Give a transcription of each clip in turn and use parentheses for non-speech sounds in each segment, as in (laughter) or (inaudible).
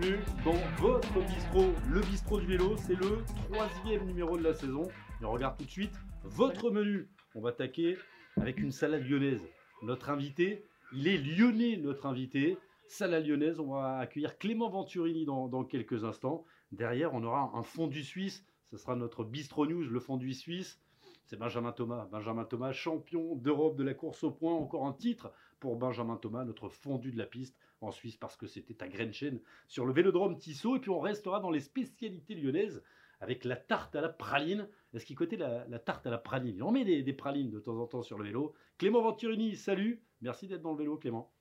Dans votre bistrot, le bistrot du vélo. C'est le troisième numéro de la saison. Et on regarde tout de suite votre menu. On va attaquer avec une salade lyonnaise. Notre invité, il est lyonnais, notre invité. Salade lyonnaise, on va accueillir Clément Venturini dans, dans quelques instants. Derrière, on aura un fondu suisse. Ce sera notre bistrot news, le fondu suisse. C'est Benjamin Thomas. Benjamin Thomas, champion d'Europe de la course au point. Encore un titre pour Benjamin Thomas, notre fondu de la piste en Suisse parce que c'était à Grenchen sur le vélodrome Tissot. Et puis on restera dans les spécialités lyonnaises avec la tarte à la praline. Est-ce qu'il côté la, la, tarte à la praline? On met des, des, pralines de temps en temps sur le vélo. Clément Venturini, salut. Merci d'être dans le vélo, Clément.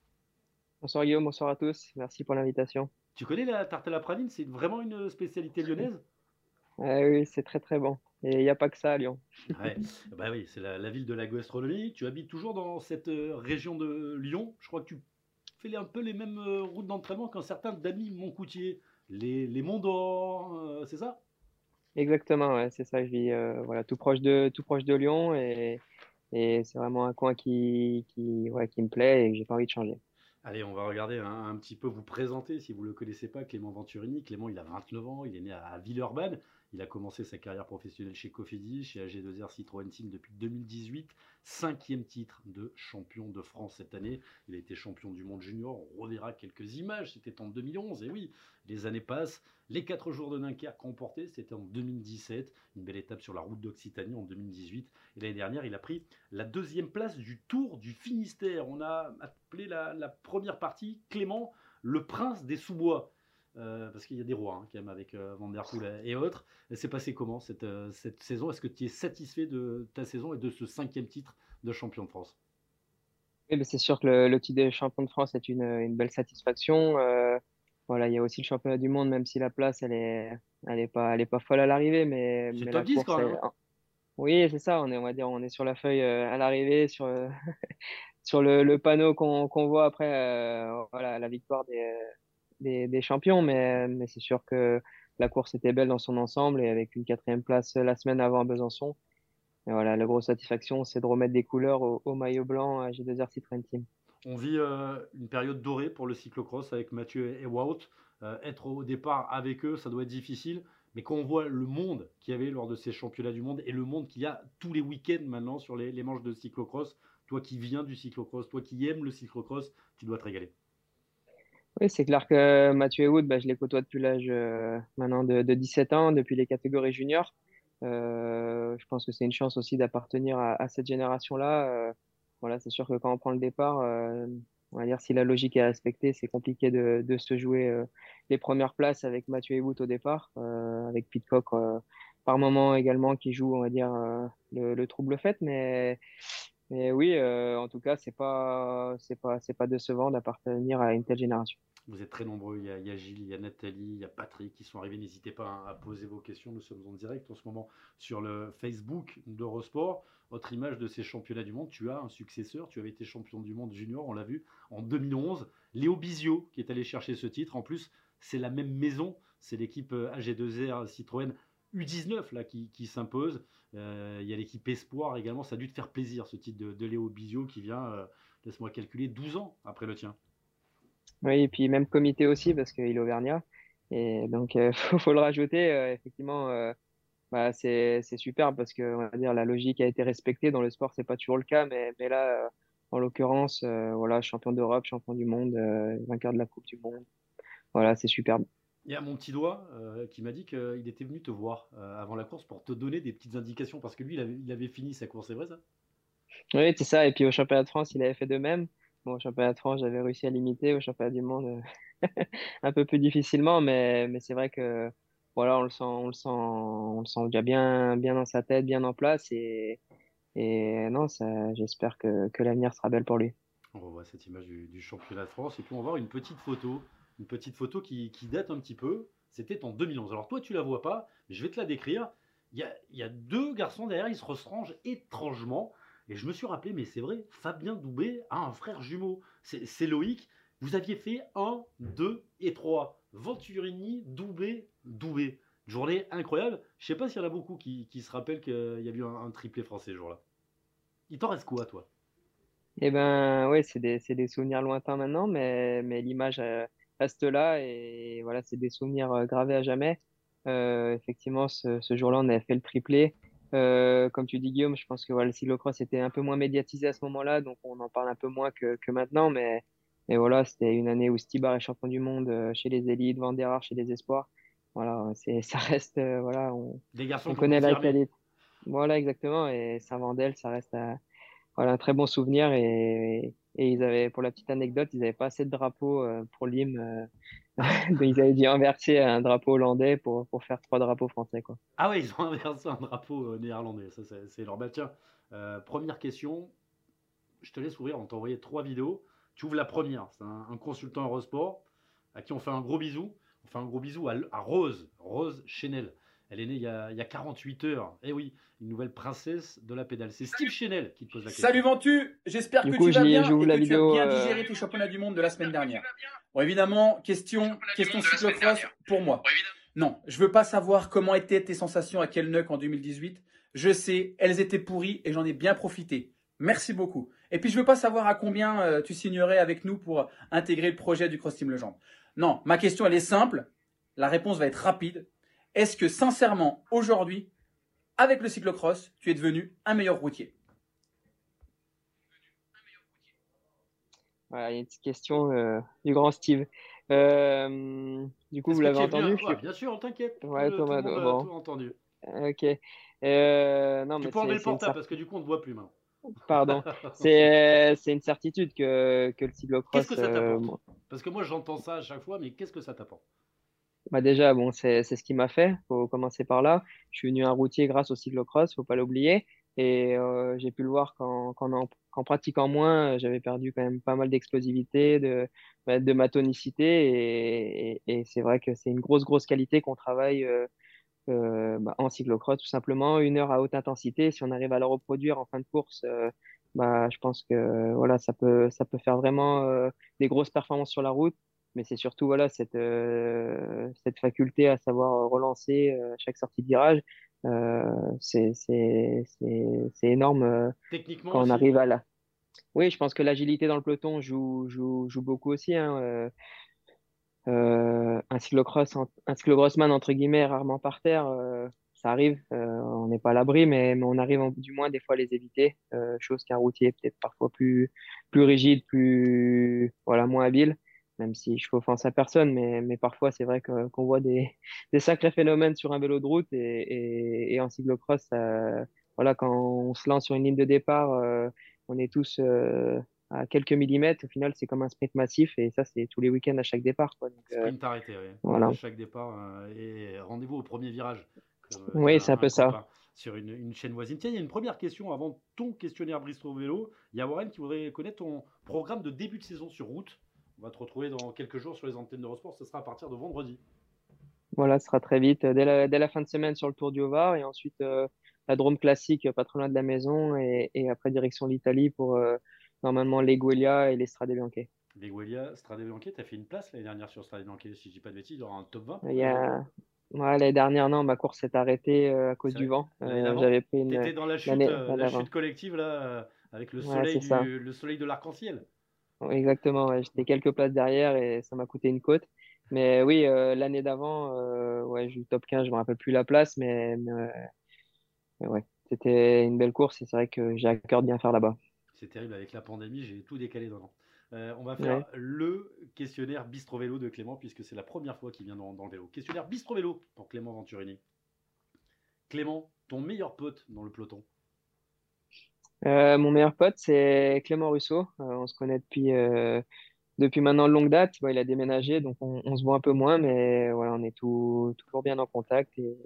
Bonsoir Guillaume, bonsoir à tous. Merci pour l'invitation. Tu connais la tarte à la praline? C'est vraiment une spécialité lyonnaise? (laughs) Euh, Oui, c'est très très bon. Et il n'y a pas que ça à Lyon. (laughs) ouais. bah oui, c'est la, la, ville de la gastronomie. Tu habites toujours dans cette euh, région de Lyon? Je crois que tu fais un peu les mêmes euh, routes d'entraînement qu'un certain Dany Moncoutier. Les, les Monts d'Or, euh, c'est ça? Exactement, ouais, c'est ça. Je vis euh, voilà, tout, proche de, tout proche de Lyon et, et c'est vraiment un coin qui, qui, ouais, qui me plaît et que j'ai pas envie de changer. Allez, on va regarder un, un, petit peu vous présenter si vous ne le connaissez pas, Clément Venturini. Clément, il a 29 ans, il est né à, à Villeurbanne. Il a commencé sa carrière professionnelle chez Cofidis, chez AG2R Citroën Team depuis 2018. Cinquième titre de champion de France cette année. Il a été champion du monde junior. On reverra quelques images. C'était en 2011. Et oui, les années passent. Les quatre jours de Dunkerque remportés, c'était en 2017. Une belle étape sur la route d'Occitanie en 2018. Et l'année dernière, il a pris la deuxième place du Tour du Finistère. On a appelé la, la première partie Clément, le prince des sous-bois. Euh, parce qu'il y a des rois hein, quand même avec euh, Van Der Poel et autres. C'est passé comment cette, euh, cette saison? Est-ce que tu es satisfait de ta saison et de ce cinquième titre de champion de France? Oui, C'est sûr que le, le, titre de champion de France est une, une belle satisfaction. voilà, il y a aussi le championnat du monde, même si la place elle est, elle est pas, elle est pas folle à l'arrivée, mais, mais top 10 quand même. Oui, c'est ça. On est, on va dire, on est sur la feuille à l'arrivée, sur (laughs) sur le, le panneau qu'on qu voit après, voilà, la victoire des des, champions, mais, mais c'est sûr que la course était belle dans son ensemble et avec une quatrième place la semaine avant à Besançon. Et voilà, la grosse satisfaction, c'est de remettre des couleurs au, maillot blanc à G2R Citroën Team. On vit euh, une période dorée pour le cyclocross avec Mathieu et Wout. Euh, être au départ avec eux, ça doit être difficile. Mais quand on voit le monde qu'il y avait lors de ces championnats du monde et le monde qu'il y a tous les week-ends maintenant sur les, les manches de cyclocross, toi qui viens du cyclocross, toi qui aimes le cyclocross, tu dois te régaler. Oui, c'est clair que Mathieu Wood, bah, je les côtoie depuis l'âge euh, maintenant de, de, 17 ans, depuis les catégories juniors. Euh, je pense que c'est une chance aussi d'appartenir à, cette génération-là. Euh, voilà, c'est sûr que quand on prend le départ, on va dire si la logique est respectée, c'est compliqué de, se jouer les premières places avec Mathieu Wood au départ, avec Pitcock par moment également qui joue, on va dire, le, le trouble fait, mais oui, en tout cas, c'est pas, c'est pas, c'est pas décevant d'appartenir à une telle génération. Vous êtes très nombreux. Il y, a, Gilles, il y a Nathalie, il y a Patrick qui sont arrivés. N'hésitez pas à poser vos questions. Nous sommes en direct en ce moment sur le Facebook d'Eurosport. Autre image de ces championnats du monde. Tu as un successeur. Tu avais été champion du monde junior, on l'a vu, en 2011. Léo Bizio qui est allé chercher ce titre. En plus, c'est la même maison. C'est l'équipe AG2R Citroën U19 là, qui, s'impose. Euh, il y a l'équipe Espoir également. Ça a dû te faire plaisir ce titre de, Léo Bizio qui vient, euh, laisse-moi calculer, 12 ans après le tien. Oui, et puis même comité aussi parce qu'il est auvergnat. Et donc, il euh, (laughs) faut, faut, le rajouter. Euh, effectivement, euh, bah, c'est super parce que on va dire, la logique a été respectée. Dans le sport, c'est pas toujours le cas, mais, mais là, en l'occurrence, voilà, champion d'Europe, champion du monde, vainqueur de la Coupe du Monde. Voilà, c'est superbe. Il y a mon petit doigt euh, qui m'a dit qu'il était venu te voir euh, avant la course pour te donner des petites indications parce que lui, il avait, il avait fini sa course, c'est vrai ça? Oui, c'est ça. Et puis au championnat de France, il avait fait de même. Bon, au championnat de France, j'avais réussi à limiter. Au championnat du monde, (laughs) un peu plus difficilement, mais, mais c'est vrai que voilà, on le sent, on le sent, on le sent déjà bien, bien dans sa tête, bien en place. Et, et non, j'espère que, que l'avenir sera belle pour lui. On revoit cette image du, du, championnat de France et puis on va voir une petite photo une petite photo qui, qui date un petit peu. C'était en 2011. Alors toi, tu la vois pas, mais je vais te la décrire. Il y a, il y a deux garçons derrière, ils se restrangent étrangement. Et je me suis rappelé, mais c'est vrai, Fabien Doubé a un frère jumeau. C'est Loïc. Vous aviez fait 1, 2 et 3. Venturini, Doubé, Doubé. Journée incroyable. Je sais pas s'il y en a beaucoup qui, se rappellent qu'il y a eu un, triplé français ce jour-là. Il t'en reste quoi, toi? Eh ben, ouais, c'est des, souvenirs lointains maintenant, mais, l'image, euh, reste là et voilà, c'est des souvenirs gravés à jamais. effectivement, ce, ce jour-là, on avait fait le triplé. Comme tu dis, Guillaume, je pense que voilà, le cyclocross était un peu moins médiatisé à ce moment-là, donc on en parle un peu moins que, que maintenant. Mais, mais voilà, c'était une année où Stibar est champion du monde chez les élites, Van der chez les espoirs. Voilà, (laughs) ça reste, voilà, on, garçons on connaît la qualité. Voilà, exactement. Et Saint-Vandel, ça reste un, voilà, un très bon souvenir. Et, ils avaient, pour la petite anecdote, ils n'avaient pas assez de drapeaux euh, pour l'hymne. Euh, (laughs) ils avaient dû inverser un drapeau hollandais pour, pour faire trois drapeaux français. Quoi. Ah ouais, ils ont (laughs) inversé un drapeau euh, néerlandais. Ça, c'est, leur bâtien. première question. Je te laisse ouvrir. On t'a envoyé trois vidéos. Tu ouvres la première. C'est un, consultant Eurosport à qui on fait un gros bisou. On fait un gros bisou à, à Rose, Rose Chenel. Elle est née il y, a, il y a 48 heures. Eh oui, une nouvelle princesse de la pédale. C'est Steve Chenel qui te pose la question. Salut Ventu, j'espère que tu vas bien et que tu as bien euh, digéré tes championnats du monde de la semaine dernière. Bon, évidemment, question, question cyclocross pour moi. Non, je veux pas savoir comment étaient tes sensations à Kelnuck en 2018. Je sais, elles étaient pourries et j'en ai bien profité. Merci beaucoup. Et puis je veux pas savoir à combien euh, tu signerais avec nous pour intégrer le projet du Cross Team Legend. Non, ma question elle est simple. La réponse va être rapide. Est-ce que sincèrement, aujourd'hui, avec le cyclocross, tu es devenu un meilleur routier? Voilà, il y a une petite question euh, du grand Steve. Euh, du coup, vous l'avez entendu? Bien, bien sûr, t'inquiète. Ouais, Thomas, tout, bon. tout entendu. Ok. Euh, non, tu mais peux enlever le portable parce que du coup, on ne te voit plus maintenant. Pardon. (laughs) c'est une certitude que, que le cyclocross. Qu'est-ce que ça t'apporte Parce que moi, j'entends ça à chaque fois, mais qu'est-ce que ça t'apporte bah déjà, bon, c'est ce qui m'a fait. Faut commencer par là. Je suis venu un routier grâce au cyclocross, faut pas l'oublier. Et euh, j'ai pu le voir qu'en qu pratiquant moins, j'avais perdu quand même pas mal d'explosivité, de, bah, de ma tonicité. Et, et, c'est vrai que c'est une grosse, grosse qualité qu'on travaille euh, euh, bah, en cyclocross, tout simplement. Une heure à haute intensité, si on arrive à le reproduire en fin de course, euh, bah, je pense que voilà, ça peut, ça peut faire vraiment euh, des grosses performances sur la route mais c'est surtout voilà cette euh, cette faculté à savoir relancer euh, chaque sortie de virage euh, c'est c'est c'est énorme Techniquement quand on arrive à la oui je pense que l'agilité dans le peloton joue joue, joue beaucoup aussi hein, un cyclocross un cyclocrossman entre guillemets rarement par terre ça arrive, on n'est pas à l'abri, mais, mais, on arrive du moins des fois à les éviter, chose qu'un routier peut-être parfois plus, plus rigide, plus voilà, moins habile même si je fais offense à personne, mais, mais parfois c'est vrai qu'on voit des, (laughs) des, sacrés phénomènes sur un vélo de route et, et, et en cyclocross, voilà, quand on se lance sur une ligne de départ, euh, on est tous euh, à quelques millimètres. Au final, c'est comme un sprint massif et ça, c'est tous les week-ends à chaque départ. Quoi. Donc, euh, sprint arrêté, oui. Voilà. À chaque départ et rendez-vous au premier virage. oui, c'est un, peu ça. Sur une, une, chaîne voisine. Tiens, il y a une première question avant ton questionnaire Bristol Vélo. Il y a Warren qui voudrait connaître ton programme de début de saison sur route. On va te retrouver dans quelques jours sur les antennes d'Eurosport. Ce sera à partir de vendredi. Voilà, ce sera très vite. Dès la, fin de semaine sur le Tour du Var et ensuite euh, la Drôme classique, pas trop loin de la maison. Et, après, direction l'Italie pour euh, normalement l'Eguelia et les Strade Bianche. L'Eguelia, Strade Bianche, tu as fait une place l'année dernière sur Strade Bianche, si je dis pas de bêtises, il y aura un top 20. Il y a... l'année dernière, non, ma course s'est arrêtée euh, à cause du vent. J'avais pris une. Étais dans la chute, la chute collective là, avec le soleil, du, le soleil de l'arc-en-ciel. Exactement, j'étais quelques places derrière et ça m'a coûté une côte. Mais oui, euh, l'année d'avant, euh, ouais, j'ai eu top 15, je me rappelle plus la place, mais, ouais, c'était une belle course et c'est vrai que j'ai à cœur de bien faire là-bas. C'est terrible, avec la pandémie, j'ai tout décalé dans euh, on va faire le questionnaire Bistro Vélo de Clément, puisque c'est la première fois qu'il vient dans, dans, le vélo. Questionnaire Bistro Vélo pour Clément Venturini. Clément, ton meilleur pote dans le peloton euh, mon meilleur pote, c'est Clément Russo. Euh, on se connaît depuis, euh, depuis maintenant longue date. il a déménagé, donc on, se voit un peu moins, mais voilà, on est tout, toujours bien en contact. Et,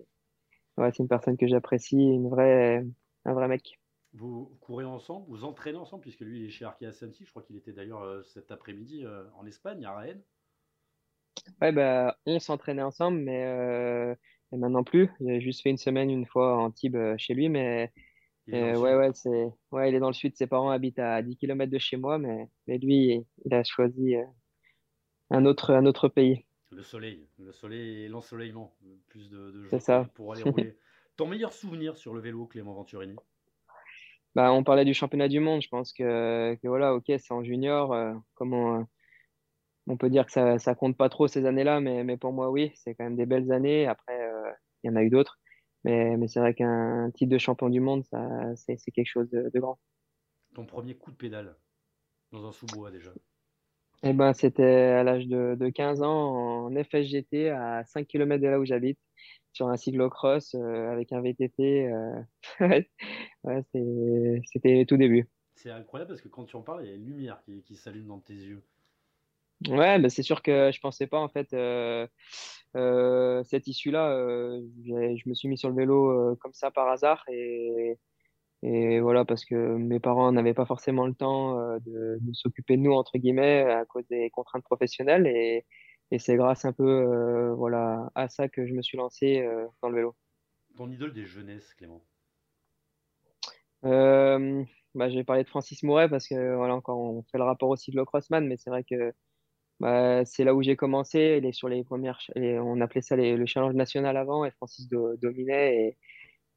c'est une personne que j'apprécie, une vraie, un vrai mec. Vous courez ensemble, vous entraînez ensemble, puisque lui il est chez Arkea Samsi. Je crois qu'il était d'ailleurs cet après-midi en Espagne, à Rennes. Ouais, bah, on s'entraînait ensemble, mais maintenant plus. J'ai juste fait une semaine, une fois en Tibes chez lui, mais ouais, ouais, c'est, ouais, il est dans le sud. Ses parents habitent à 10 km de chez moi, mais, mais lui, il a choisi euh, un, autre, un autre pays. Le soleil, le soleil et l'ensoleillement. Plus de, de jours ça. pour aller rouler. (laughs) Ton meilleur souvenir sur le vélo, Clément Venturini? Bah, On parlait du championnat du monde. Je pense que, que voilà, ok, c'est en junior. Euh, comment, on peut dire que ça, ça compte pas trop ces années-là, mais, mais pour moi, oui, c'est quand même des belles années. Après, euh, il y en a eu d'autres. Mais, mais c'est vrai qu'un titre de champion du monde, ça, c'est, quelque chose de, grand. Ton premier coup de pédale dans un sous-bois déjà eh ben, c'était à l'âge de, de, 15 ans en FSGT à 5 km de là où j'habite, sur un cyclocross euh, avec un VTT. Euh, (laughs) ouais, c'était tout début. C'est incroyable parce que quand tu en parles, il y a une lumière qui, qui s'allume dans tes yeux. Ouais, bah, c'est sûr que je pensais pas en fait euh, euh, cette issue-là. Euh, je me suis mis sur le vélo comme ça par hasard et, et voilà parce que mes parents n'avaient pas forcément le temps de, de s'occuper de nous entre guillemets à cause des contraintes professionnelles et, et c'est grâce un peu voilà à ça que je me suis lancé dans le vélo. Ton idole des jeunesses, Clément? Bah, je vais parler de Francis Mouret parce que voilà encore on fait le rapport au cyclocrossman, mais c'est vrai que bah, c'est là où j'ai commencé. Il est sur les premières, on appelait ça le challenge national avant, et Francis dominait.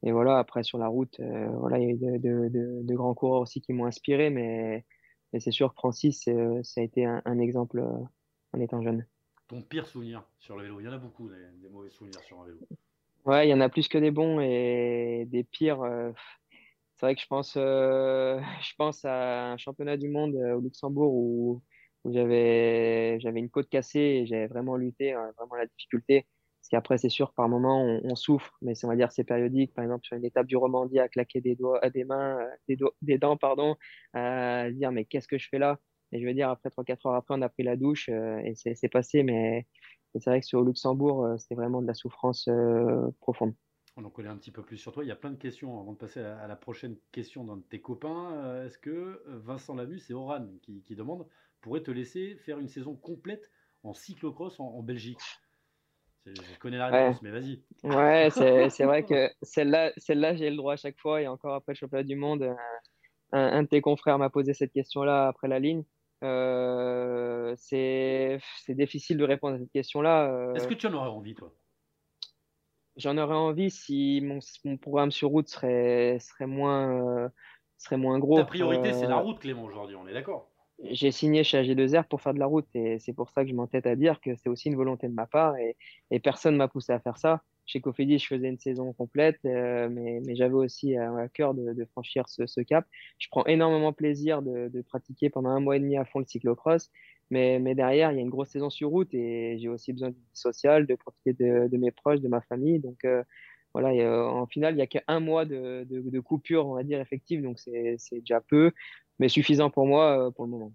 Et, voilà, après sur la route, euh, voilà, il y a eu de, grands coureurs aussi qui m'ont inspiré, mais, c'est sûr que Francis, euh, ça a été un, exemple euh, en étant jeune. Ton pire souvenir sur le vélo? Il y en a beaucoup, des, mauvais souvenirs sur un vélo. Ouais, il y en a plus que des bons et des pires. c'est vrai que je pense, (laughs) je pense à un championnat du monde au Luxembourg où j'avais une côte cassée et j'avais vraiment lutté, hein, vraiment la difficulté. Parce qu'après, c'est sûr, par moment, on, souffre, mais on va dire c'est périodique. Par exemple, sur une étape du Romandie, à claquer des doigts, des mains, euh, des, des dents, pardon, à dire mais qu'est-ce que je fais là? Et je veux dire, après 3-4 heures après, on a pris la douche euh, et c'est passé. Mais c'est vrai que sur Luxembourg, euh, c'était vraiment de la souffrance profonde. On en connaît un petit peu plus sur toi. Il y a plein de questions avant de passer à la, prochaine question d'un de tes copains. Est-ce que Vincent Lamus et Oran qui, qui demandent pourrait te laisser faire une saison complète en cyclocross en, Belgique Je connais la réponse, mais vas-y. Ouais, (laughs) c'est vrai que celle-là, celle-là j'ai le droit à chaque fois. Et encore après le championnat du monde, un, de tes confrères m'a posé cette question-là après la ligne. Euh, c'est difficile de répondre à cette question-là. Euh. Est-ce que tu en aurais envie, toi? J'en aurais envie si mon, mon, programme sur route serait, serait, moins, euh, serait moins gros. Ta priorité, c'est la route, Clément, aujourd'hui, on est d'accord? J'ai signé chez AG2R pour faire de la route et c'est pour ça que je m'entête à dire que c'est aussi une volonté de ma part et, et personne m'a poussé à faire ça. Chez Cofidis, je faisais une saison complète, euh, mais, j'avais aussi à, cœur de, franchir ce, cap. Je prends énormément plaisir de, pratiquer pendant un mois et demi à fond le cyclocross, mais, mais derrière, il y a une grosse saison sur route et j'ai aussi besoin de vie sociale, de profiter de, mes proches, de ma famille. Donc euh, voilà, en final, il n'y a qu'un mois de, coupure, on va dire, effective, donc c'est déjà peu mais suffisant pour moi euh, pour le moment.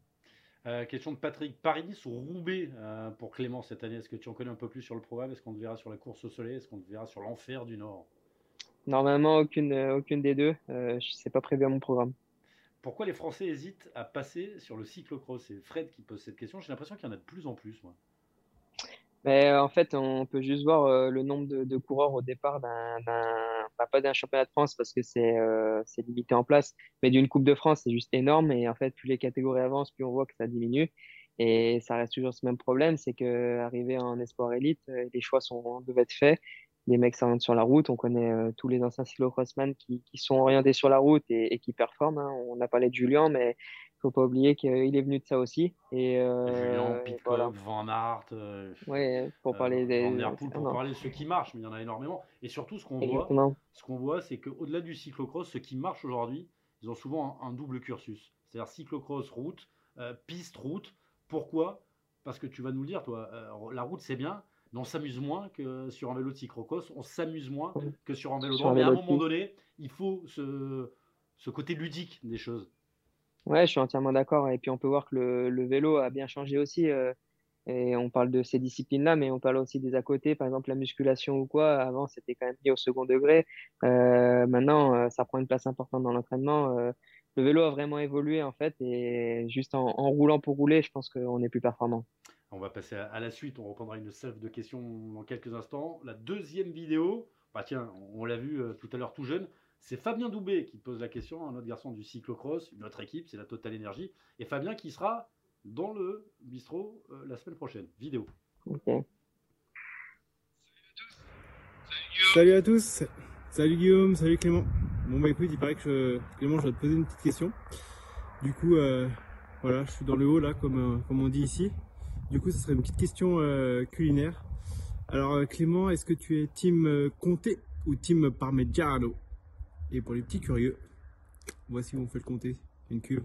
Euh, question de Patrick. Paris ou Roubaix euh, pour Clément cette année Est-ce que tu en connais un peu plus sur le programme? Est-ce qu'on te verra sur la course au soleil? Est-ce qu'on te verra sur l'enfer du Nord? Normalement, aucune, aucune des deux. Euh, sais pas prévu à mon programme. Pourquoi les Français hésitent à passer sur le cyclocross? C'est Fred qui pose cette question. J'ai l'impression qu'il y en a de plus en plus. Moi. Mais euh, en fait, on peut juste voir euh, le nombre de, coureurs au départ d'un, bah, pas d'un championnat de France parce que c'est euh, limité en place, mais d'une Coupe de France, c'est juste énorme. Et en fait, plus les catégories avancent, plus on voit que ça diminue. Et ça reste toujours ce même problème, c'est que arrivé en espoir élite, les choix sont doivent être faits. Les mecs s'orientent sur la route. On connaît tous les anciens cyclocrossman qui, qui sont orientés sur la route et, et qui performent. Hein. On a parlé de Julien, mais faut pas oublier qu'il est venu de ça aussi. Et, euh, Julien, Pitcock, Van Aert, euh, ouais, pour parler euh, des. Van pour parler de ceux qui marchent, mais il y en a énormément. Et surtout, ce qu'on voit, ce qu'on voit, c'est qu'au-delà du cyclocross, ceux qui marchent aujourd'hui, ils ont souvent un, double cursus. C'est-à-dire cyclocross, route, euh, piste, route. Pourquoi? Parce que tu vas nous le dire, toi, la route c'est bien, mais on s'amuse moins que sur un vélo de cyclocross, on s'amuse moins que sur un vélo de Mais à un moment donné, il faut ce, ce côté ludique des choses. Ouais, je suis entièrement d'accord. Et puis on peut voir que le, vélo a bien changé aussi. Euh, et on parle de ces disciplines-là, mais on parle aussi des à côté, par exemple la musculation ou quoi. Avant, c'était quand même mis au second degré. Euh, maintenant, euh, ça prend une place importante dans l'entraînement. Le vélo a vraiment évolué en fait, et juste en, en roulant pour rouler, je pense qu'on est plus performant. On va passer à, la suite. On reprendra une salve de questions dans quelques instants. La deuxième vidéo, bah tiens, on, l'a vu tout à l'heure tout jeune. C'est Fabien Doubé qui pose la question, un autre garçon du cyclocross, une autre équipe, c'est la Total Energy. Et Fabien qui sera dans le bistrot euh, la semaine prochaine. Vidéo. Salut à tous. Salut Guillaume, salut Clément. Bon bah écoute, il paraît que Clément, je vais te poser une petite question. Du coup, euh, voilà, je suis dans le haut là, comme, euh, comme on dit ici. Du coup, ce serait une petite question culinaire. Alors Clément, est-ce que tu es team Comté ou team Parmigiano? Et pour les petits curieux, voici où on fait le comté, une cuve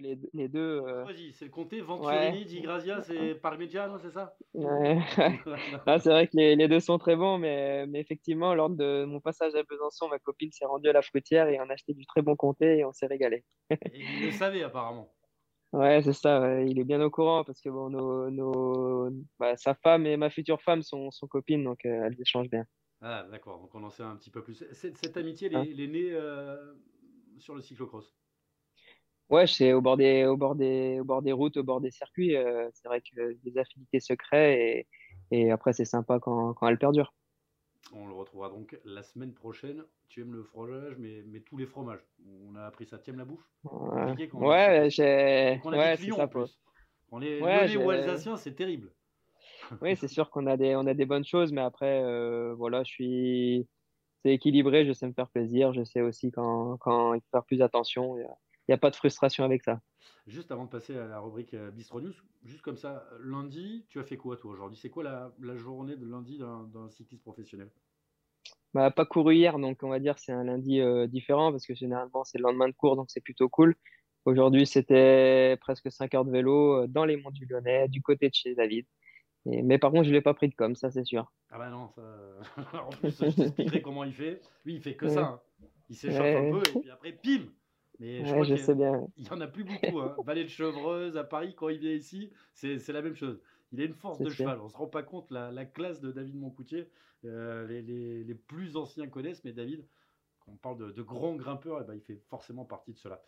les, les deux. Euh... c'est le comté Venturini, Di Grazia, c'est Parmigiano, c'est ça? Ouais. (laughs) ah, C'est vrai que les, les, deux sont très bons, mais, mais, effectivement, lors de mon passage à Besançon, ma copine s'est rendue à la fruitière et on a acheté du très bon comté et on s'est régalé. et il le savait apparemment. Ouais, c'est ça, il est bien au courant parce que bon, nos, nos... Bah, sa femme et ma future femme sont, sont copines, donc euh, elles échangent bien. Ah, d'accord, donc on en sait un petit peu plus. Cette, cette amitié, elle, est, née euh, sur le cyclocross? Ouais, c'est au bord des, au bord des, au bord des routes, au bord des circuits. Euh, c'est vrai que des affinités se créent et, et après, c'est sympa quand, quand elles perdurent. On le retrouvera donc la semaine prochaine. Tu aimes le fromage, mais, mais tous les fromages. On a appris ça. Tu aimes la bouffe? Ouais, ouais j'ai. Ouais, c'est ça. On est ouais, ou alsaciens, c'est terrible. Oui, c'est sûr qu'on a des, on a des bonnes choses, mais après, euh, voilà, je suis. C'est équilibré, je sais me faire plaisir, je sais aussi quand, quand il faut faire plus attention il n'y a pas de frustration avec ça. Juste avant de passer à la rubrique euh, Bistro News, juste comme ça, lundi, tu as fait quoi toi aujourd'hui? C'est quoi la, la, journée de lundi d'un cycliste professionnel? Bah, Pas couru hier, donc on va dire c'est un lundi euh, différent parce que généralement c'est le lendemain de cours, donc c'est plutôt cool. Aujourd'hui, c'était presque 5 heures de vélo dans les monts du Lyonnais, du côté de chez David. Et, mais par contre, je ne l'ai pas pris de com, ça c'est sûr. Ah bah non, ça... (laughs) en plus, je t'expliquerai comment il fait. Lui, il fait que ça. Hein. Il s'échauffe un peu et puis après, pim mais je, crois sais bien. Il n'y en a plus beaucoup. Hein. Vallée de Chevreuse, à Paris, quand il vient ici, c'est la même chose. Il a une force de cheval. On ne se rend pas compte la, la classe de David Moncoutier. Euh, les, les, les, plus anciens connaissent, mais David, quand on parle de, de grands grimpeurs, eh ben, il fait forcément partie de cela.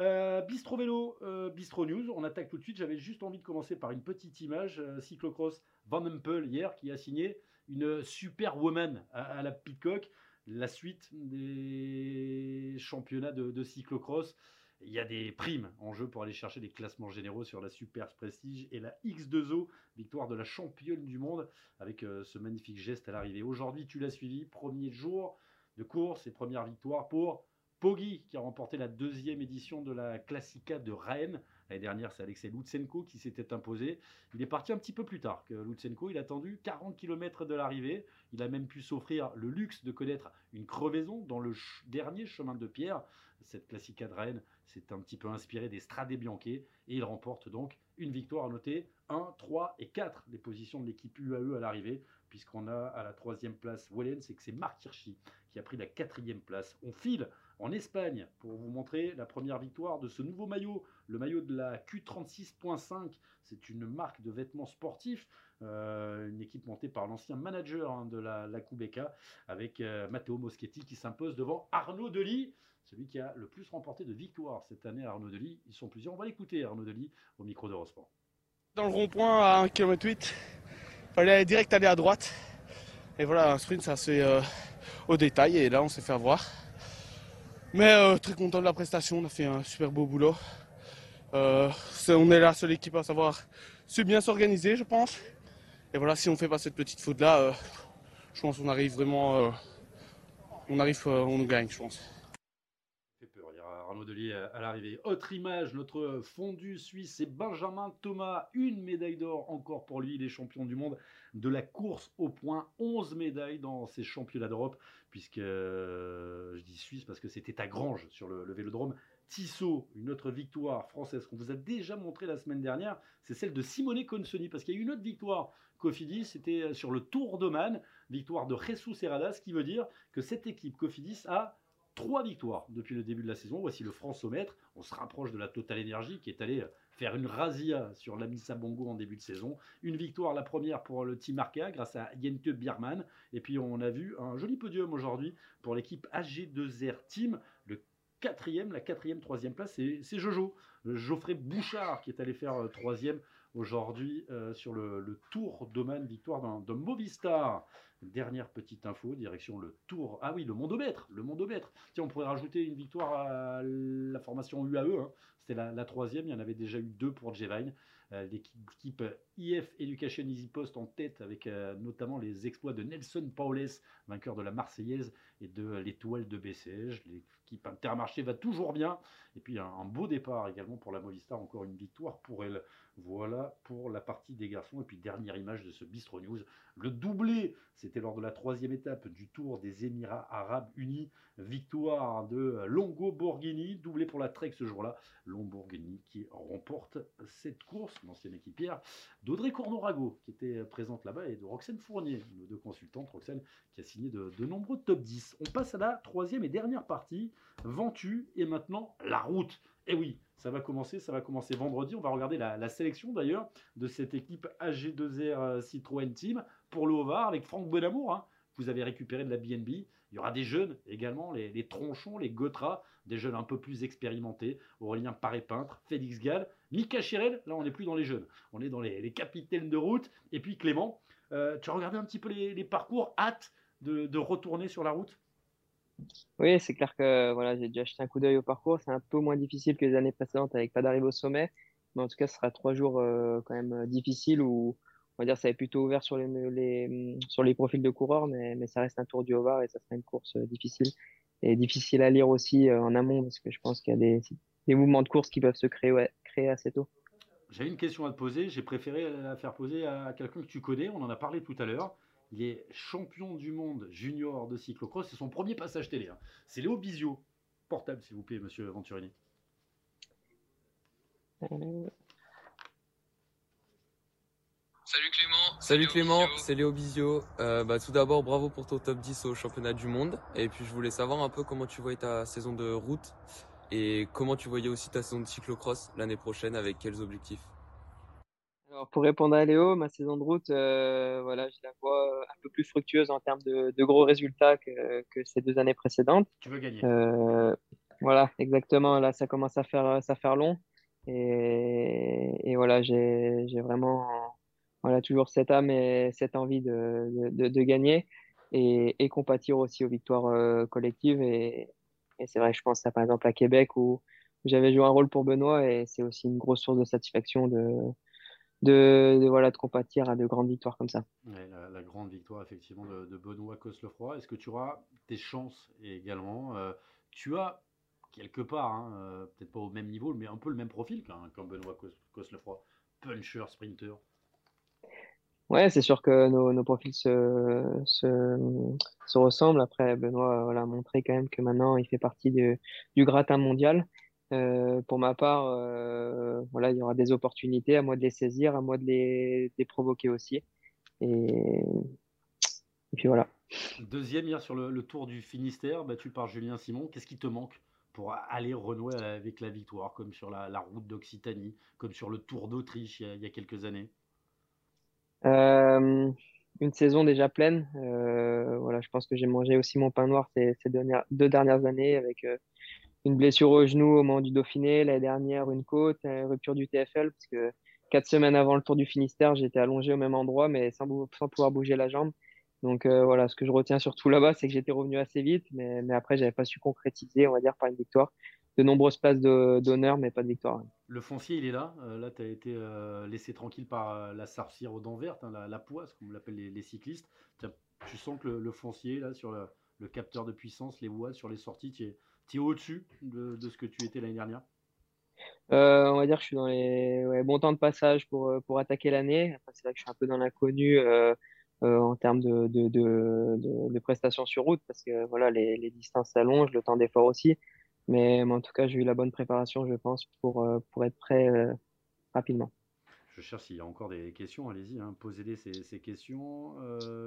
Euh, Bistro Vélo, euh, Bistro News, on attaque tout de suite. J'avais juste envie de commencer par une petite image. Cyclocross Van Empel, hier, qui a signé une superwoman à, à la Pitcock la suite des championnats de, cyclocross. Il y a des primes en jeu pour aller chercher des classements généraux sur la Super Prestige et la X2O, victoire de la championne du monde avec euh, ce magnifique geste à l'arrivée. Aujourd'hui, tu l'as suivi, premier jour de course et première victoire pour Poggi qui a remporté la deuxième édition de la Classica de Rennes. L'année dernière, c'est Alexei Lutsenko qui s'était imposé. Il est parti un petit peu plus tard que Lutsenko. Il a attendu 40 km de l'arrivée. Il a même pu s'offrir le luxe de connaître une crevaison dans le dernier chemin de pierre. Cette Classica de Rennes s'est un petit peu inspirée des Strade Bianche et il remporte donc une victoire à noter 1, 3 et 4 les positions de l'équipe UAE à l'arrivée puisqu'on a à la troisième place Wellen, c'est que c'est Marc Hirschi qui a pris la quatrième place. On file en Espagne pour vous montrer la première victoire de ce nouveau maillot, le maillot de la Q36.5. C'est une marque de vêtements sportifs, euh, une équipe montée par l'ancien manager hein, de la, la avec euh, Matteo Moschetti qui s'impose devant Arnaud Delis, celui qui a le plus remporté de victoires cette année, Arnaud Delis. Ils sont plusieurs. On va l'écouter, Arnaud Delis, au micro d'Eurosport. Dans le rond-point à 1 km 8, il fallait direct aller à droite. Et voilà, un sprint, ça fait euh, au détail. Et là, on s'est fait avoir. Mais euh, très content de la prestation, on a fait un super beau boulot. Euh, on est la seule équipe à savoir se bien s'organiser, je pense. Et voilà, si on fait pas cette petite faute là, euh, je pense qu'on arrive vraiment, on arrive, on nous gagne, je pense. Arnaud Delis à l'arrivée. Autre image, notre fondu suisse, c'est Benjamin Thomas. Une médaille d'or encore pour lui. Il est champion du monde de la course au point. 11 médailles dans ces championnats d'Europe, puisque euh, je dis suisse parce que c'était à Grange sur le, vélodrome. Tissot, une autre victoire française qu'on vous a déjà montré la semaine dernière, c'est celle de Simone Consoni, parce qu'il y a eu une autre victoire Cofidis, c'était sur le Tour d'Oman, victoire de Jesus Serrada, ce qui veut dire que cette équipe Cofidis a trois victoires depuis le début de la saison. Voici le France-Mètre. On se rapproche de la Total Energy qui est allée faire une razzia sur la Missa Bongo en début de saison. Une victoire, la première pour le Team Arca grâce à Jente Biermann. Et puis on a vu un joli podium aujourd'hui pour l'équipe AG2R Team. Le quatrième, la quatrième, troisième place, c'est Jojo. Geoffrey Bouchard qui est allé faire euh, troisième aujourd'hui euh, sur le, Tour d'Oman, victoire d'un Movistar. Dernière petite info, direction le Tour. Ah oui, le Mondomètre, le Mondomètre. Tiens, on pourrait rajouter une victoire à la formation UAE. Hein. C'était la, troisième, il y en avait déjà eu deux pour Jevine. l'équipe IF Education Easy Post en tête avec notamment les exploits de Nelson Paules, vainqueur de la Marseillaise et de l'étoile de BCG. L'équipe Intermarché va toujours bien. Et puis un, beau départ également pour la Movistar, encore une victoire pour elle. Voilà pour la partie des garçons. Et puis dernière image de ce Bistro News. Le doublé, c'était lors de la troisième étape du Tour des Émirats Arabes Unis. Victoire de Longo Borghini, doublé pour la Trek ce jour-là. Borghini qui remporte cette course, l'ancienne équipière d'Audrey Cornorago qui était présente là-bas et de Roxane Fournier, nos deux consultantes. Roxane qui a signé de, de nombreux top 10. On passe à la troisième et dernière partie. Ventu et maintenant la route. Et eh oui, ça va commencer, ça va commencer vendredi. On va regarder la, sélection d'ailleurs de cette équipe AG2R euh, Citroën Team pour le Haut-Var avec Franck Bonamour. Hein. Vous avez récupéré de la BNB. Il y aura des jeunes également, les, tronchons, les Gotras, des jeunes un peu plus expérimentés. Aurélien Paré-Peintre, Félix Gall, Mika Chirel. Là, on n'est plus dans les jeunes. On est dans les, capitaines de route. Et puis Clément, euh, tu as regardé un petit peu les, parcours? Hâte de retourner sur la route? Oui, c'est clair que voilà, j'ai déjà jeté un coup d'œil au parcours. C'est un peu moins difficile que les années précédentes avec pas d'arrivée au sommet. Mais en tout cas, ce sera trois jours euh, quand même euh, difficiles où on va dire ça est plutôt ouvert sur les, sur les profils de coureurs, mais, mais ça reste un tour du Haut-Var et ça sera une course euh, difficile. Et difficile à lire aussi en amont parce que je pense qu'il y a des, des, mouvements de course qui peuvent se créer, créer assez tôt. J'ai une question à te poser. J'ai préféré la faire poser à quelqu'un que tu connais. On en a parlé tout à l'heure. Il est champion du monde junior de cyclocross. C'est son premier passage télé. Hein. C'est Léo Bizio. Portable, s'il vous plaît, monsieur Venturini. Salut Clément. Salut Clément, c'est Léo Bizio. Euh, bah, tout d'abord, bravo pour ton top 10 au championnat du monde. Et puis, je voulais savoir un peu comment tu voyais ta saison de route et comment tu voyais aussi ta saison de cyclocross l'année prochaine avec quels objectifs? Pour répondre à Léo, ma saison de route, euh, voilà, je la vois euh, un peu plus fructueuse en termes de, gros résultats que, ces deux années précédentes. Tu veux gagner. Euh, voilà, exactement. Là, ça commence à faire, ça faire long. Et, voilà, j'ai vraiment voilà, toujours cette âme et cette envie de, de, gagner et, et, compatir aussi aux victoires collectives. Et, c'est vrai, je pense à, par exemple à Québec où j'avais joué un rôle pour Benoît et c'est aussi une grosse source de satisfaction de de, voilà, de compatir à de grandes victoires comme ça. la, grande victoire effectivement de, Benoît Coslefroy. Est-ce que tu auras des chances également euh, Tu as quelque part, hein, euh, peut-être pas au même niveau, mais un peu le même profil qu'un Benoît Coslefroy, puncher, sprinter. Ouais, c'est sûr que nos, profils se, se, ressemblent. Après, Benoît voilà, a montré quand même que maintenant il fait partie du gratin mondial. Euh, pour ma part, euh, voilà, il y aura des opportunités, à moi de les saisir, à moi de les, provoquer aussi. Et, puis voilà. Deuxième hier sur le, Tour du Finistère, battu par Julien Simon. Qu'est-ce qui te manque pour aller renouer avec la victoire, comme sur la, route d'Occitanie, comme sur le Tour d'Autriche il, y a quelques années? Euh, Une saison déjà pleine. voilà, je pense que j'ai mangé aussi mon pain noir ces, ces deux dernières années avec une blessure au genou au moment du Dauphiné, l'année dernière une côte, une rupture du TFL, parce que quatre semaines avant le Tour du Finistère, j'étais allongé au même endroit, mais sans, pouvoir bouger la jambe. Donc euh, voilà, ce que je retiens surtout là-bas, c'est que j'étais revenu assez vite, mais, mais après, j'avais pas su concrétiser, on va dire, par une victoire. De nombreuses places d'honneur, mais pas de victoire. Le foncier, il est là. Euh, là, tu as été euh, laissé tranquille par la sarcière aux dents vertes, hein, la, poisse, comme l'appellent les, les, cyclistes. Tu sens que le, foncier, là, sur le, le, capteur de puissance, les voies sur les sorties, tu es tu es au-dessus de, ce que tu étais l'année dernière? Euh, On va dire que je suis dans les bons temps de passage pour, euh, pour attaquer l'année. C'est vrai que je suis un peu dans l'inconnu euh, en termes de, de, prestations sur route parce que voilà, les, les distances s'allongent, le temps d'effort aussi. Mais, en tout cas, j'ai eu la bonne préparation, je pense, pour, pour être prêt rapidement. Je cherche s'il y a encore des questions, allez-y, hein, posez-les ces, ces, questions.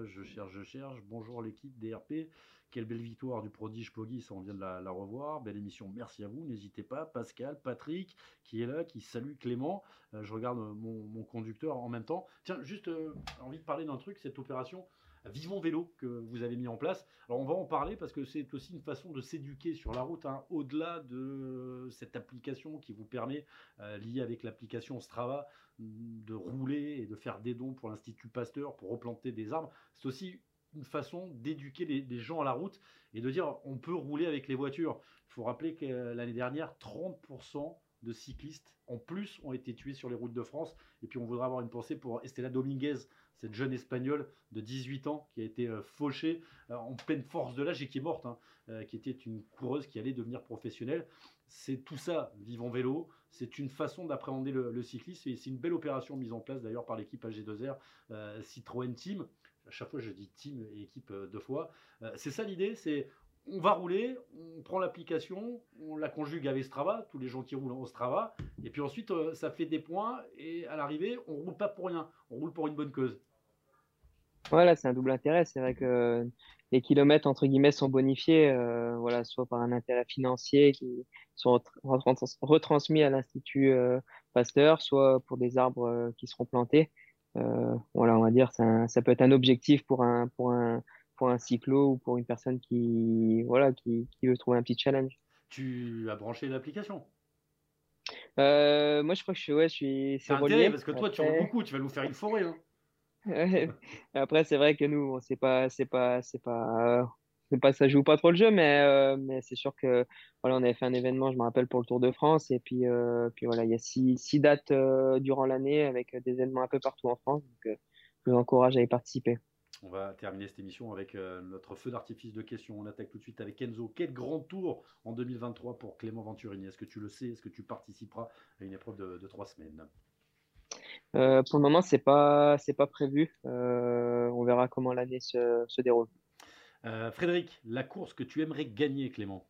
je cherche, je cherche. Bonjour l'équipe DRP. Quelle belle victoire du prodige Poggy, ça on vient de la, revoir. Belle émission, merci à vous. N'hésitez pas, Pascal, Patrick, qui est là, qui salue Clément. Euh, je regarde mon, conducteur en même temps. Tiens, juste euh, envie de parler d'un truc, cette opération Vivons Vélo que vous avez mis en place. Alors on va en parler parce que c'est aussi une façon de s'éduquer sur la route, hein, au-delà de cette application qui vous permet, euh, liée avec l'application Strava, de rouler et de faire des dons pour l'Institut Pasteur pour replanter des arbres. C'est aussi une façon d'éduquer les, gens à la route et de dire on peut rouler avec les voitures. Il faut rappeler que l'année dernière, 30% de cyclistes en plus ont été tués sur les routes de France. Et puis on voudrait avoir une pensée pour Estela Dominguez, cette jeune espagnole de 18 ans qui a été euh, fauchée euh, en pleine force de l'âge et qui est morte, hein, euh, qui était une coureuse qui allait devenir professionnelle. C'est tout ça, vivant vélo. C'est une façon d'appréhender le, cyclisme et c'est une belle opération mise en place d'ailleurs par l'équipe AG2R Citroën Team. À chaque fois, je dis team et équipe deux fois. c'est ça l'idée, c'est on va rouler, on prend l'application, on la conjugue avec Strava, tous les gens qui roulent en Strava, et puis ensuite euh, ça fait des points, et à l'arrivée, on roule pas pour rien, on roule pour une bonne cause. Voilà, c'est un double intérêt. C'est vrai que les kilomètres, entre guillemets, sont bonifiés, euh, voilà, soit par un intérêt financier qui sont retransmis à l'Institut euh, Pasteur, soit pour des arbres qui seront plantés. Voilà, on va dire, ça, ça peut être un objectif pour un, pour un, pour un cyclo ou pour une personne qui, voilà, qui, qui veut trouver un petit challenge. Tu as branché l'application euh, Moi, je crois que je suis. Ouais, je suis c'est relié. parce que toi, tu roules beaucoup, tu vas nous faire une forêt. Hein. (laughs) Après, c'est vrai que nous, c'est pas, c'est pas, c'est pas, pas, ça joue pas trop le jeu, mais, euh, mais c'est sûr que voilà, on avait fait un événement, je me rappelle pour le Tour de France, et puis, euh, puis voilà, il y a six, six dates durant l'année avec des événements un peu partout en France, donc je vous encourage à y participer. On va terminer cette émission avec euh, notre feu d'artifice de questions. On attaque tout de suite avec Enzo. Quel grand tour en 2023 pour Clément Venturini? Est-ce que tu le sais? Est-ce que tu participeras à une épreuve de, trois semaines? Euh, Pour le moment, c'est pas c'est pas prévu. Euh, on verra comment l'année se, déroule. Frédéric, la course que tu aimerais gagner, Clément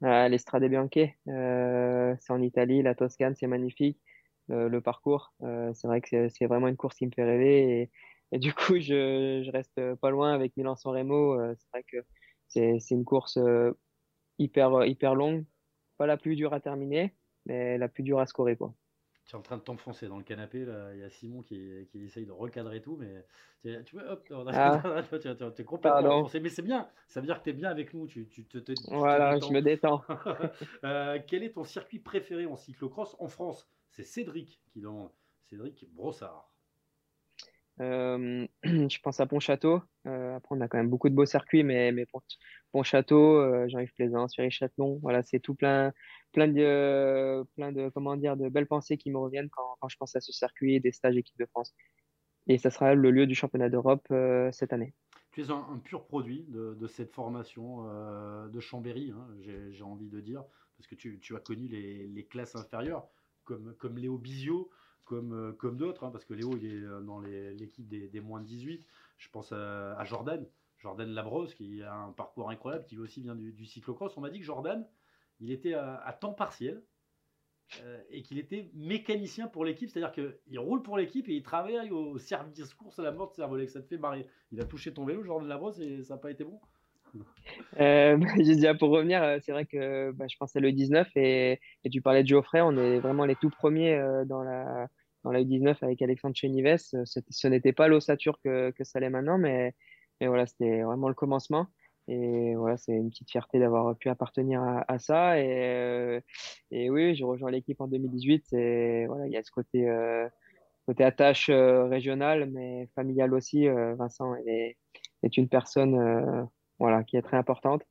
L'Estrade Bianche, c'est en Italie, la Toscane, c'est magnifique. le parcours, c'est vrai que c'est vraiment une course qui me fait rêver et, du coup, je, reste pas loin avec Milan-San Remo. Euh, c'est vrai que c'est une course euh, hyper, hyper longue, pas la plus dure à terminer, mais la plus dure à scorer. Quoi. Tu es en train de t'enfoncer dans le canapé. Là. Il y a Simon qui, qui essaye de recadrer tout, mais tu vois, hop, ah. (laughs) tu es complètement enfoncé. Mais c'est bien, ça veut dire que tu es bien avec nous. Tu, tu te, voilà, je me détends. (laughs) euh, quel est ton circuit préféré en cyclocross en France? C'est Cédric qui demande. Cédric Brossard. Euh, (clears throat) je pense à Pontchâteau. Euh, après, on a quand même beaucoup de beaux circuits, mais, Pontchâteau, euh, Jean-Yves Plaisance, Thierry Châtelon, voilà, c'est tout plein, de, plein de, comment dire, de belles pensées qui me reviennent quand, je pense à ce circuit des stages équipe de France. Et ça sera le lieu du championnat d'Europe cette année. Tu es un, pur produit de, cette formation de Chambéry, hein, j'ai envie de dire, parce que tu, as connu les, les, classes inférieures, comme, comme Léo Bizio, comme, euh, comme d'autres, hein, parce que Léo, il est euh, dans l'équipe des, moins de 18. Je pense à, Jordan, Jordan Labrosse, qui a un parcours incroyable, qui aussi vient du, cyclocross. On m'a dit que Jordan, il était à, temps partiel euh, et qu'il était mécanicien pour l'équipe, c'est-à-dire qu'il roule pour l'équipe et il travaille au service course à la mort de Servolex. Ça te fait marrer. Il a touché ton vélo, Jordan Labrosse, et ça n'a pas été bon euh, (laughs) déjà pour revenir, c'est vrai que bah, je pensais le 19 et, tu parlais de Geoffrey, on est vraiment les tout premiers dans la dans la U19 avec Alexandre Chenives. Euh, ce n'était pas l'ossature que, ça l'est maintenant, mais, mais voilà, c'était vraiment le commencement. Et voilà, c'est une petite fierté d'avoir pu appartenir à, ça. Et, euh, et, oui, je rejoins l'équipe en 2018. Et voilà, il y a ce côté, euh, côté attache régionale, mais familiale aussi. Vincent est, est, une personne voilà, qui est très importante.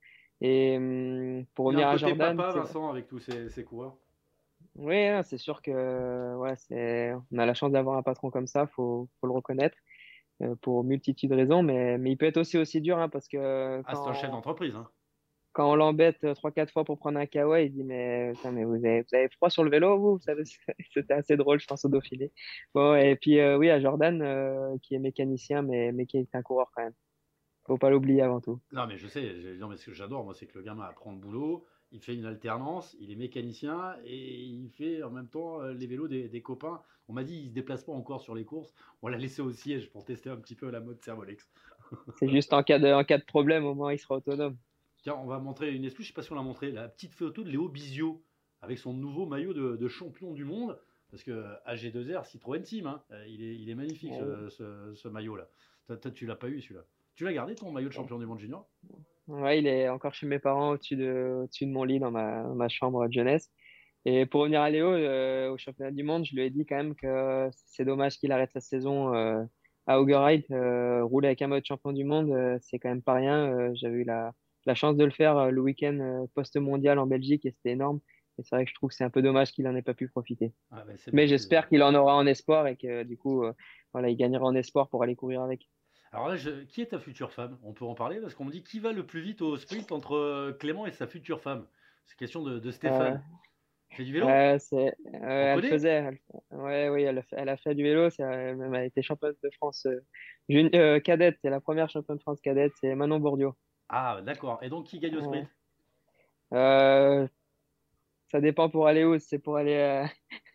Et hum, pour revenir à Jordan. papa, Vincent, avec tous ces, ces coureurs oui, hein, c'est sûr que ouais, c'est, on a la chance d'avoir un patron comme ça, faut, faut le reconnaître euh, pour multitude de raisons, mais, mais il peut être aussi aussi dur hein, parce que ah, c'est un chef d'entreprise. Hein. Quand on l'embête euh, trois quatre fois pour prendre un kawaii, il dit mais, mais vous, avez, vous avez froid sur le vélo, vous, vous savez, (laughs) c'était assez drôle, je pense au Dauphiné. Bon, et puis euh, oui, à Jordan qui est mécanicien, mais, mais qui est un coureur quand même. Faut pas l'oublier avant tout. Non, mais je sais, non, mais ce que j'adore, moi, c'est que le gamin apprend le boulot il fait une alternance, il est mécanicien et il fait en même temps euh, les vélos des, copains. On m'a dit il se déplace pas encore sur les courses. On l'a laissé au siège pour tester un petit peu la mode Servolex. (laughs) C'est juste en cas, de, en cas de problème, au moins il sera autonome. Tiens, on va montrer une excuse, je sais pas si on l'a montré, la petite photo de Léo Bizio avec son nouveau maillot de, champion du monde. Parce que AG2R, Citroën Team, hein, euh, il, est, il, est, magnifique ce, maillot-là. Tu l'as pas eu celui-là? Tu l'as gardé ton maillot de champion du monde junior? Ouais, il est encore chez mes parents au-dessus de, mon lit dans ma, ma chambre de jeunesse. Et pour revenir à Léo, euh, au championnat du monde, je lui ai dit quand même que c'est dommage qu'il arrête sa saison euh, à Augeride. Euh, rouler avec un mode champion du monde, euh, c'est quand même pas rien. J'avais eu la, la chance de le faire le week-end post-mondial en Belgique et c'était énorme. Et c'est vrai que je trouve que c'est un peu dommage qu'il n'en ait pas pu profiter. Ah, bah, mais j'espère qu'il en aura en espoir et que du coup, voilà, il gagnera en espoir pour aller courir avec. Alors là, qui est ta future femme? On peut en parler parce qu'on me dit qui va le plus vite au sprint entre Clément et sa future femme? C'est question de, Stéphane. Fait du vélo? ouais, Elle faisait. Ouais, oui, elle a, fait, elle a fait du vélo. Elle a été championne de France euh, euh, cadette. C'est la première championne de France cadette. C'est Manon Bourdieu. Ah, d'accord. Et donc, qui gagne au sprint? Euh, Ça dépend pour aller où. C'est pour aller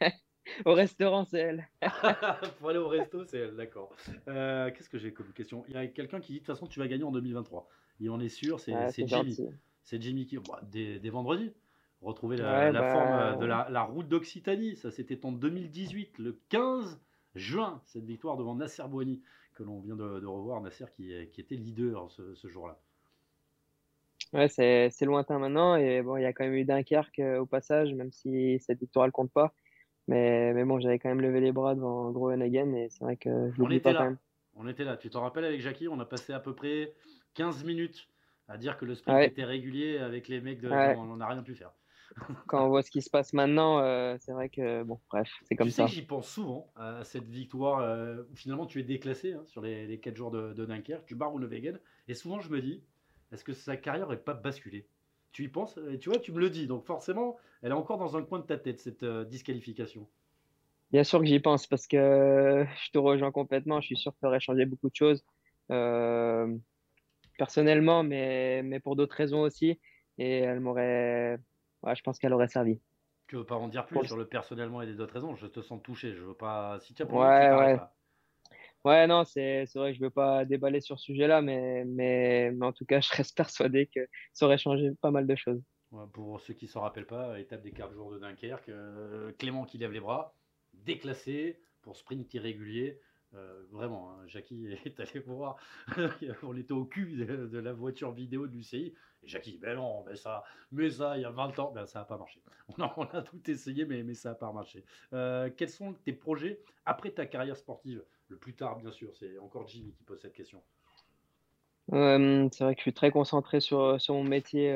(laughs) (laughs) au restaurant, c'est elle. (laughs) pour aller au resto, c'est elle, d'accord. Qu'est-ce que j'ai comme question? Il y a quelqu'un qui dit de toute façon, tu vas gagner en 2023. Il en est sûr, c'est Jimmy. C'est Jimmy qui. Bah, des vendredis retrouver la, bah, forme euh, de la, route d'Occitanie. Ça, c'était en 2018, le 15 juin, cette victoire devant Nasser Boigny, que l'on vient de, revoir. Nasser qui, qui était leader ce, jour-là. Ouais, c'est lointain maintenant. Et bon, il y a quand même eu Dunkerque euh, au passage, même si cette victoire ne compte pas. Mais, mais bon, j'avais quand même levé les bras devant Groenhagen et c'est vrai que je l'oublie pas quand même. On était là. Tu t'en rappelles avec Jackie On a passé à peu près 15 minutes à dire que le sprint était régulier avec les mecs de. On n'a rien pu faire. (laughs) quand on voit ce qui se passe maintenant, euh, c'est vrai que, bon, bref, c'est comme ça. J'y pense souvent à cette victoire. Euh, finalement, tu es déclassé hein, sur les, les 4 jours de, Dunkerque, tu barres Groenewegen. Et souvent, je me dis, est-ce que sa carrière n'aurait pas basculé? Tu y penses et Tu vois, tu me le dis. Donc, forcément, elle est encore dans un coin de ta tête, cette euh, disqualification. Bien sûr que j'y pense parce que je te rejoins complètement. Je suis sûr que ça aurait changé beaucoup de choses. personnellement, mais, mais pour d'autres raisons aussi. Et elle m'aurait ouais, je pense qu'elle aurait servi. Tu veux pas en dire plus sur le personnellement et des autres raisons? Je te sens touché. Je veux pas. Si tu as ouais, ouais. Ouais, non, c'est vrai que je veux pas déballer sur ce sujet-là, mais, mais, mais, en tout cas, (laughs) je reste persuadé que ça aurait changé pas mal de choses. pour ceux qui ne s'en rappellent pas, étape des 4 jours de Dunkerque, euh, Clément qui lève les bras, déclassé pour sprint irrégulier. Euh, vraiment, hein, Jackie (laughs) est allé voir. (laughs) on était au cul de, la voiture vidéo de l'UCI. Et Jackie Ben non, mais ça, mais ça, il y a 20 ans, ben, ça n'a pas marché. On a, on a, tout essayé, mais, mais ça n'a pas marché. Euh, quels sont tes projets après ta carrière sportive? Le plus tard, bien sûr, c'est encore Jimmy qui pose cette question. Euh, c'est vrai que je suis très concentré sur, sur mon métier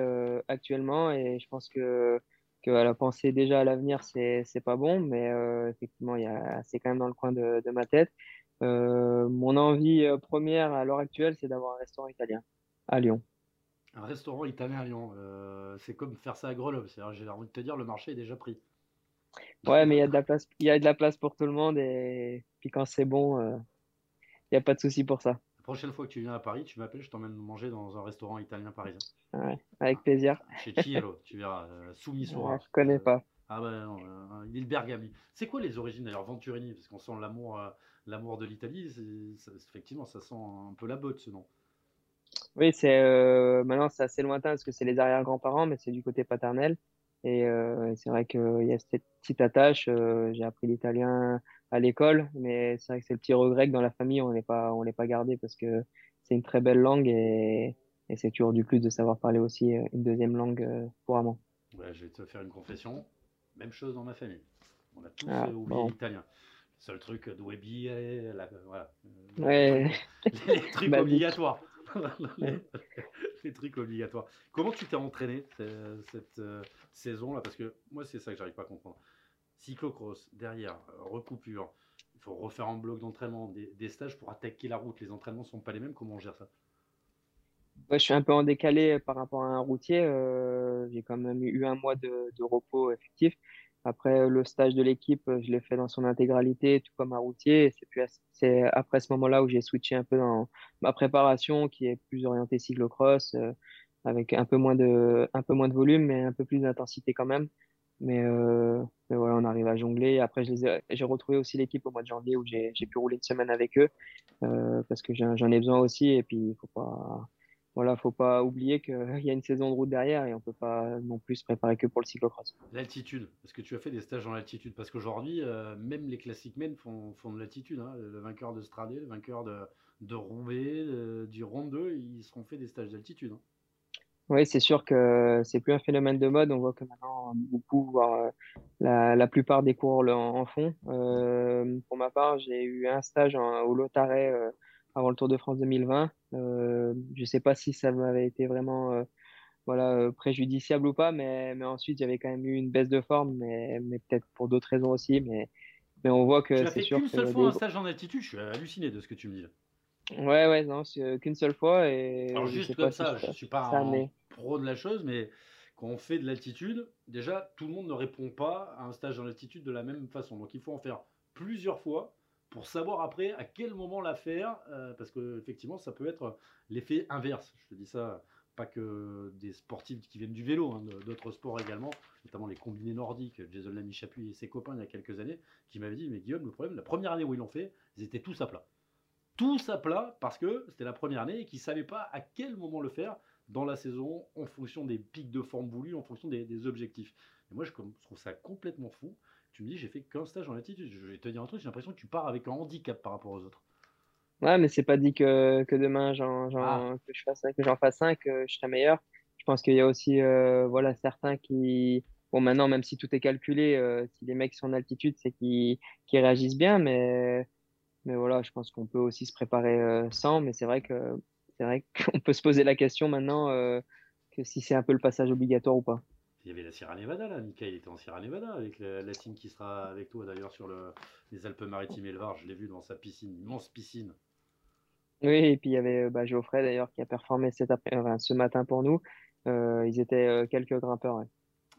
actuellement et je pense que que la penser déjà à l'avenir, c'est pas bon, mais effectivement, c'est quand même dans le coin de, de ma tête. Euh, mon envie euh, première à l'heure actuelle, c'est d'avoir un restaurant italien à Lyon. Un restaurant italien à Lyon, euh, c'est comme faire ça à Grenoble. J'ai envie de te dire, le marché est déjà pris. Ouais, mais il y a de la place, il y a de la place pour tout le monde et puis quand c'est bon, il n'y a pas de souci pour ça. La prochaine fois que tu viens à Paris, tu m'appelles, je t'emmène manger dans un restaurant italien parisien. Ouais, avec plaisir. Chez Cielo, tu verras, soumis ouais, Je connais pas. Ah bah non, il est le Bergami. C'est quoi les origines d'ailleurs Venturini? Parce qu'on sent l'amour l'amour de l'Italie, effectivement, ça sent un peu la botte ce nom. Oui, c'est euh, maintenant c'est assez lointain parce que c'est les arrière-grands-parents, mais c'est du côté paternel. Et euh, c'est vrai qu'il y a cette petite attache. Euh, j'ai appris l'italien à l'école, mais c'est vrai que c'est le petit regret que dans la famille on n'est pas on l'est pas gardé parce que c'est une très belle langue et, et c'est toujours du plus de savoir parler aussi une deuxième langue couramment. Ouais, je vais te faire une confession. Même chose dans ma famille. On a tous ah, oublié l'italien seul truc de Webby, voilà. Ouais. (laughs) les, trucs obligatoires. (laughs) les, trucs obligatoires. Comment tu t'es entraîné cette, euh, saison-là? Parce que moi, c'est ça que j'arrive pas à comprendre. Cyclocross, derrière, euh, recoupure. Il faut refaire un bloc d'entraînement, des, stages pour attaquer la route. Les entraînements sont pas les mêmes. Comment on gère ça? Je suis un peu en décalé par rapport à un routier. Euh, j'ai quand même eu un mois de, de repos effectif. Après, le stage de l'équipe, je l'ai fait dans son intégralité, tout comme un routier. C'est après ce moment-là où j'ai switché un peu dans ma préparation, qui est plus orientée cyclocross, euh, avec un peu moins de, un peu moins de volume, mais un peu plus d'intensité quand même. Mais, euh, mais, voilà, on arrive à jongler. Après, j'ai retrouvé aussi l'équipe au mois de janvier où j'ai pu rouler une semaine avec eux, euh, parce que j'en ai besoin aussi. Et puis, il faut pas, voilà, faut pas oublier qu'il (laughs) y a une saison de route derrière et on peut pas non plus se préparer que pour le cyclocross. L'altitude, est-ce que tu as fait des stages dans l'altitude Parce qu'aujourd'hui, euh, même les classiques men font, font de l'altitude. Hein. Le vainqueur de Stradé, le vainqueur de, de Roubaix, du Ronde 2, ils seront fait des stages d'altitude. Hein. Oui, c'est sûr que c'est plus un phénomène de mode. On voit que maintenant, beaucoup, voire euh, la, la, plupart des coureurs en, font. Euh, pour ma part, j'ai eu un stage au Lotaret avant le Tour de France 2020. Euh, je ne sais pas si ça m'avait été vraiment euh, voilà, préjudiciable ou pas, mais, mais ensuite, il y avait quand même eu une baisse de forme, mais, mais peut-être pour d'autres raisons aussi. Mais, mais on voit que c'est sûr. qu'une seule fois un stage en altitude, je suis halluciné de ce que tu me dis. Ouais, ouais, non, qu'une seule fois. Et Alors, juste comme ça, je ne suis pas un pro de la chose, mais quand on fait de l'altitude, déjà, tout le monde ne répond pas à un stage en altitude de la même façon. Donc, il faut en faire plusieurs fois pour savoir après à quel moment la faire, euh, parce que effectivement, ça peut être l'effet inverse. Je te dis ça, pas que des sportifs qui viennent du vélo, hein, d'autres sports également, notamment les combinés nordiques. Jason Lamy Chapuis et ses copains il y a quelques années, qui m'avaient dit, mais Guillaume, le problème, la première année où ils l'ont fait, ils étaient tous à plat. Tous à plat parce que c'était la première année et qu'ils savaient pas à quel moment le faire dans la saison, en fonction des pics de forme voulus, en fonction des, objectifs. Et moi, je, trouve ça complètement fou. Tu me dis, j'ai fait qu'un stage en altitude. Je vais te dire un truc, j'ai l'impression que tu pars avec un handicap par rapport aux autres. Ouais, mais c'est pas dit que, que demain j'en, ah. que je fasse que j'en fasse un, que je serai meilleur. Je pense qu'il y a aussi euh, voilà certains qui bon maintenant même si tout est calculé, euh, si les mecs sont en altitude, c'est qu'ils réagissent bien, mais mais voilà, je pense qu'on peut aussi se préparer euh, sans. Mais c'est vrai que c'est vrai (laughs) qu'on peut se poser la question maintenant que si c'est un peu le passage obligatoire ou pas. Il y avait la Sierra Nevada là, Mika il était en Sierra Nevada avec la, team qui sera avec toi d'ailleurs sur le, les Alpes-Maritimes et le Var, je l'ai vu dans sa piscine, immense piscine. Oui, et puis il y avait bah, Geoffrey d'ailleurs qui a performé cet après ce matin pour nous. Euh, ils étaient euh, quelques grimpeurs.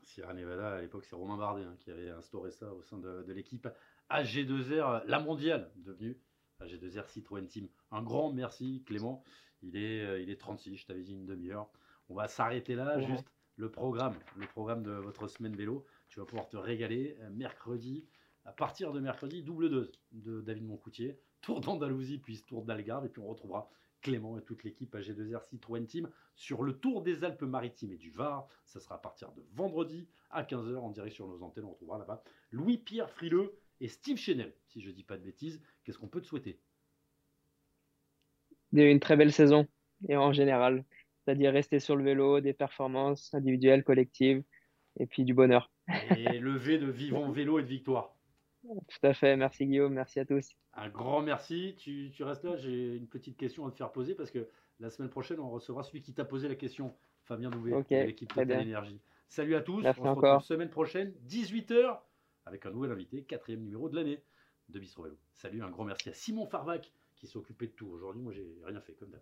Sierra Nevada, à l'époque, c'est Romain Bardet hein, qui avait instauré ça au sein de, l'équipe AG2R, la mondiale devenue AG2R Citroën Team. Un grand merci Clément. Il est, euh, il est 36, je t'avais dit une demi-heure. On va s'arrêter là, juste le programme, le programme de votre semaine vélo. Tu vas pouvoir te régaler mercredi, à partir de mercredi, double dose de David Moncoutier. Tour d'Andalousie, puis Tour d'Algarve, et puis on retrouvera Clément et toute l'équipe AG2R Citroën Team sur le Tour des Alpes-Maritimes et du Var. Ça sera à partir de vendredi à 15h en direct sur nos antennes. On retrouvera là-bas Louis-Pierre Frileux et Steve Chenel. Si je ne dis pas de bêtises, qu'est-ce qu'on peut te souhaiter? Une très belle saison, et en général. C'est-à-dire rester sur le vélo, des performances individuelles, collectives, et puis du bonheur. Et lever de vivant vélo et de victoire. Tout à fait, merci Guillaume, merci à tous. Un grand merci. Tu, restes là, j'ai une petite question à te faire poser parce que la semaine prochaine, on recevra celui qui t'a posé la question, Fabien Douvet, de l'équipe Total Énergie. Salut à tous, merci on se encore. retrouve semaine prochaine, 18h, avec un nouvel invité, quatrième numéro de l'année de Bistro Vélo. Salut, un grand merci à Simon Farvac qui s'est occupé de tout aujourd'hui. Moi, j'ai rien fait comme d'hab.